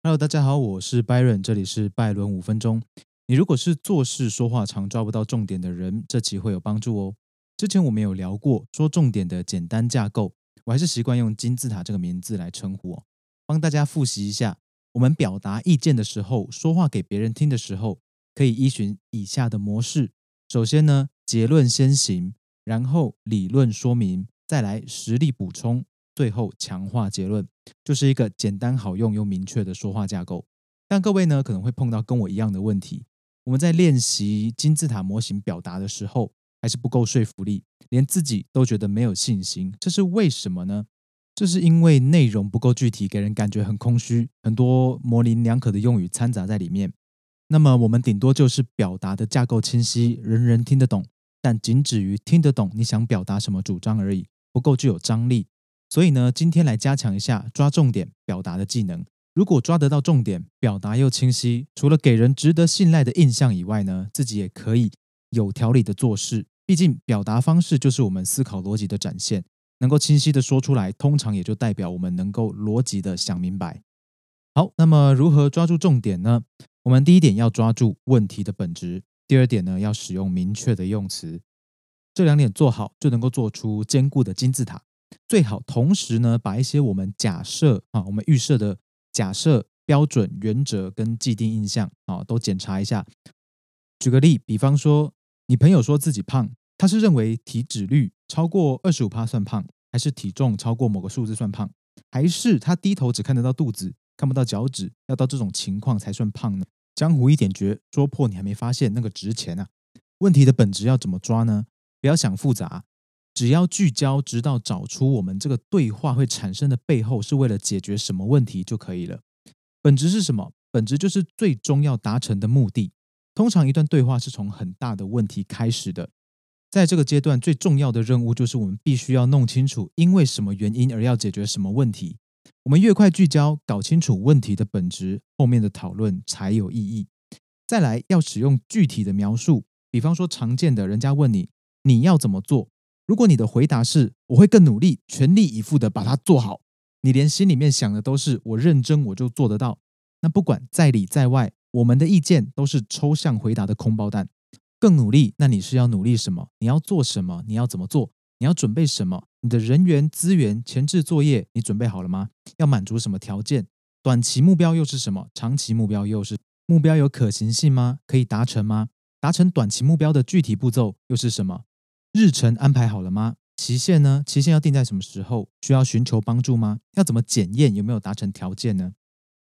Hello，大家好，我是 Byron，这里是拜伦五分钟。你如果是做事说话常抓不到重点的人，这期会有帮助哦。之前我们有聊过说重点的简单架构，我还是习惯用金字塔这个名字来称呼哦。帮大家复习一下，我们表达意见的时候，说话给别人听的时候，可以依循以下的模式：首先呢，结论先行，然后理论说明，再来实例补充。最后强化结论，就是一个简单好用又明确的说话架构。但各位呢可能会碰到跟我一样的问题：我们在练习金字塔模型表达的时候，还是不够说服力，连自己都觉得没有信心。这是为什么呢？这是因为内容不够具体，给人感觉很空虚，很多模棱两可的用语掺杂在里面。那么我们顶多就是表达的架构清晰，人人听得懂，但仅止于听得懂你想表达什么主张而已，不够具有张力。所以呢，今天来加强一下抓重点表达的技能。如果抓得到重点，表达又清晰，除了给人值得信赖的印象以外呢，自己也可以有条理的做事。毕竟表达方式就是我们思考逻辑的展现，能够清晰的说出来，通常也就代表我们能够逻辑的想明白。好，那么如何抓住重点呢？我们第一点要抓住问题的本质，第二点呢要使用明确的用词。这两点做好，就能够做出坚固的金字塔。最好同时呢，把一些我们假设啊，我们预设的假设标准、原则跟既定印象啊，都检查一下。举个例，比方说，你朋友说自己胖，他是认为体脂率超过二十五帕算胖，还是体重超过某个数字算胖，还是他低头只看得到肚子，看不到脚趾，要到这种情况才算胖呢？江湖一点绝，说破你还没发现那个值钱啊？问题的本质要怎么抓呢？不要想复杂。只要聚焦，直到找出我们这个对话会产生的背后是为了解决什么问题就可以了。本质是什么？本质就是最终要达成的目的。通常一段对话是从很大的问题开始的，在这个阶段最重要的任务就是我们必须要弄清楚因为什么原因而要解决什么问题。我们越快聚焦，搞清楚问题的本质，后面的讨论才有意义。再来要使用具体的描述，比方说常见的，人家问你你要怎么做？如果你的回答是“我会更努力，全力以赴的把它做好”，你连心里面想的都是“我认真，我就做得到”，那不管在里在外，我们的意见都是抽象回答的空包弹。更努力，那你是要努力什么？你要做什么？你要怎么做？你要准备什么？你的人员资源、前置作业，你准备好了吗？要满足什么条件？短期目标又是什么？长期目标又是目标有可行性吗？可以达成吗？达成短期目标的具体步骤又是什么？日程安排好了吗？期限呢？期限要定在什么时候？需要寻求帮助吗？要怎么检验有没有达成条件呢？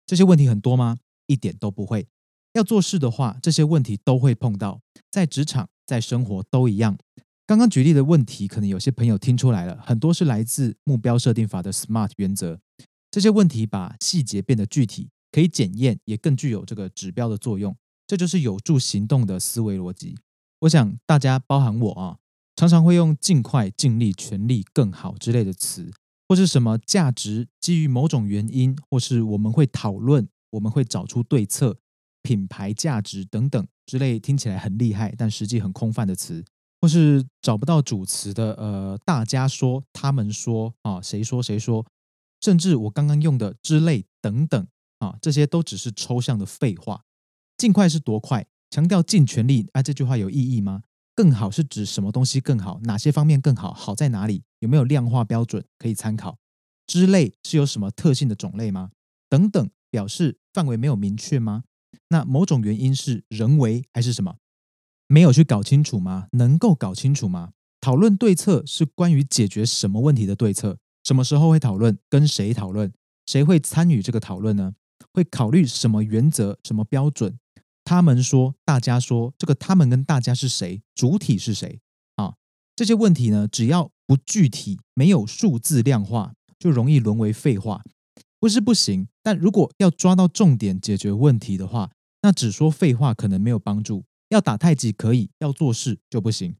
这些问题很多吗？一点都不会。要做事的话，这些问题都会碰到，在职场、在生活都一样。刚刚举例的问题，可能有些朋友听出来了，很多是来自目标设定法的 SMART 原则。这些问题把细节变得具体，可以检验，也更具有这个指标的作用。这就是有助行动的思维逻辑。我想大家，包含我啊。常常会用尽快、尽力、全力、更好之类的词，或是什么价值基于某种原因，或是我们会讨论，我们会找出对策，品牌价值等等之类听起来很厉害，但实际很空泛的词，或是找不到主词的，呃，大家说、他们说啊，谁说谁说，甚至我刚刚用的之类等等啊，这些都只是抽象的废话。尽快是多快？强调尽全力，啊，这句话有意义吗？更好是指什么东西更好？哪些方面更好？好在哪里？有没有量化标准可以参考？之类是有什么特性的种类吗？等等，表示范围没有明确吗？那某种原因是人为还是什么？没有去搞清楚吗？能够搞清楚吗？讨论对策是关于解决什么问题的对策？什么时候会讨论？跟谁讨论？谁会参与这个讨论呢？会考虑什么原则？什么标准？他们说，大家说，这个他们跟大家是谁？主体是谁？啊，这些问题呢，只要不具体，没有数字量化，就容易沦为废话。不是不行，但如果要抓到重点解决问题的话，那只说废话可能没有帮助。要打太极可以，要做事就不行。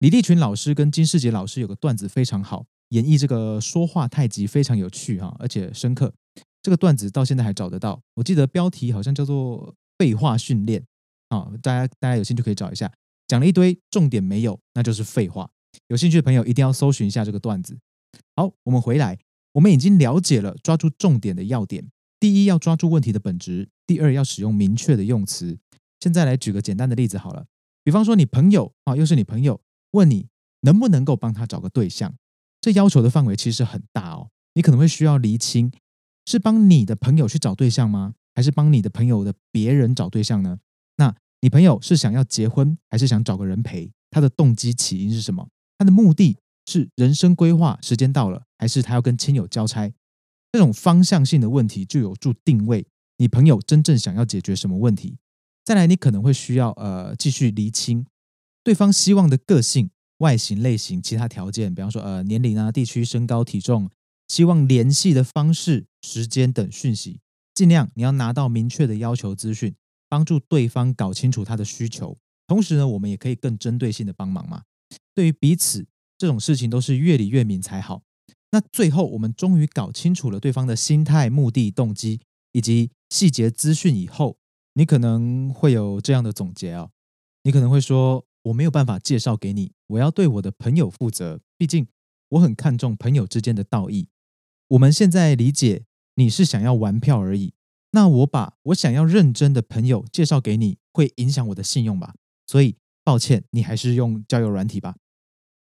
李立群老师跟金世杰老师有个段子非常好，演绎这个说话太极非常有趣哈，而且深刻。这个段子到现在还找得到，我记得标题好像叫做。废话训练啊，大家大家有兴趣可以找一下，讲了一堆重点没有，那就是废话。有兴趣的朋友一定要搜寻一下这个段子。好，我们回来，我们已经了解了抓住重点的要点，第一要抓住问题的本质，第二要使用明确的用词。现在来举个简单的例子好了，比方说你朋友啊，又是你朋友，问你能不能够帮他找个对象，这要求的范围其实很大哦。你可能会需要厘清，是帮你的朋友去找对象吗？还是帮你的朋友的别人找对象呢？那你朋友是想要结婚，还是想找个人陪？他的动机起因是什么？他的目的是人生规划，时间到了，还是他要跟亲友交差？这种方向性的问题就有助定位你朋友真正想要解决什么问题。再来，你可能会需要呃继续厘清对方希望的个性、外形、类型、其他条件，比方说呃年龄啊、地区、身高、体重，希望联系的方式、时间等讯息。尽量你要拿到明确的要求资讯，帮助对方搞清楚他的需求。同时呢，我们也可以更针对性的帮忙嘛。对于彼此这种事情，都是越理越明才好。那最后，我们终于搞清楚了对方的心态、目的、动机以及细节资讯以后，你可能会有这样的总结啊。你可能会说：“我没有办法介绍给你，我要对我的朋友负责。毕竟我很看重朋友之间的道义。我们现在理解。”你是想要玩票而已，那我把我想要认真的朋友介绍给你，会影响我的信用吧？所以抱歉，你还是用交友软体吧。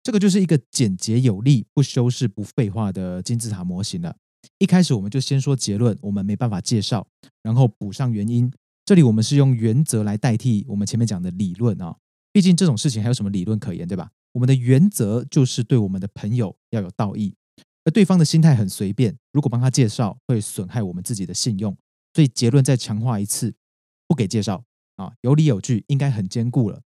这个就是一个简洁有力、不修饰、不废话的金字塔模型了。一开始我们就先说结论，我们没办法介绍，然后补上原因。这里我们是用原则来代替我们前面讲的理论啊，毕竟这种事情还有什么理论可言，对吧？我们的原则就是对我们的朋友要有道义。而对方的心态很随便，如果帮他介绍，会损害我们自己的信用。所以结论再强化一次，不给介绍啊，有理有据，应该很坚固了。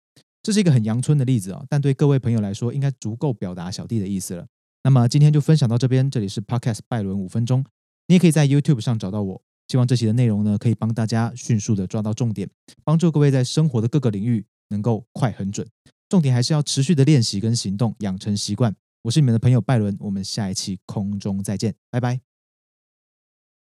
这是一个很阳春的例子啊，但对各位朋友来说，应该足够表达小弟的意思了。那么今天就分享到这边，这里是 Podcast 拜伦五分钟，你也可以在 YouTube 上找到我。希望这期的内容呢，可以帮大家迅速的抓到重点，帮助各位在生活的各个领域能够快很准。重点还是要持续的练习跟行动，养成习惯。我是你们的朋友拜伦，我们下一期空中再见，拜拜。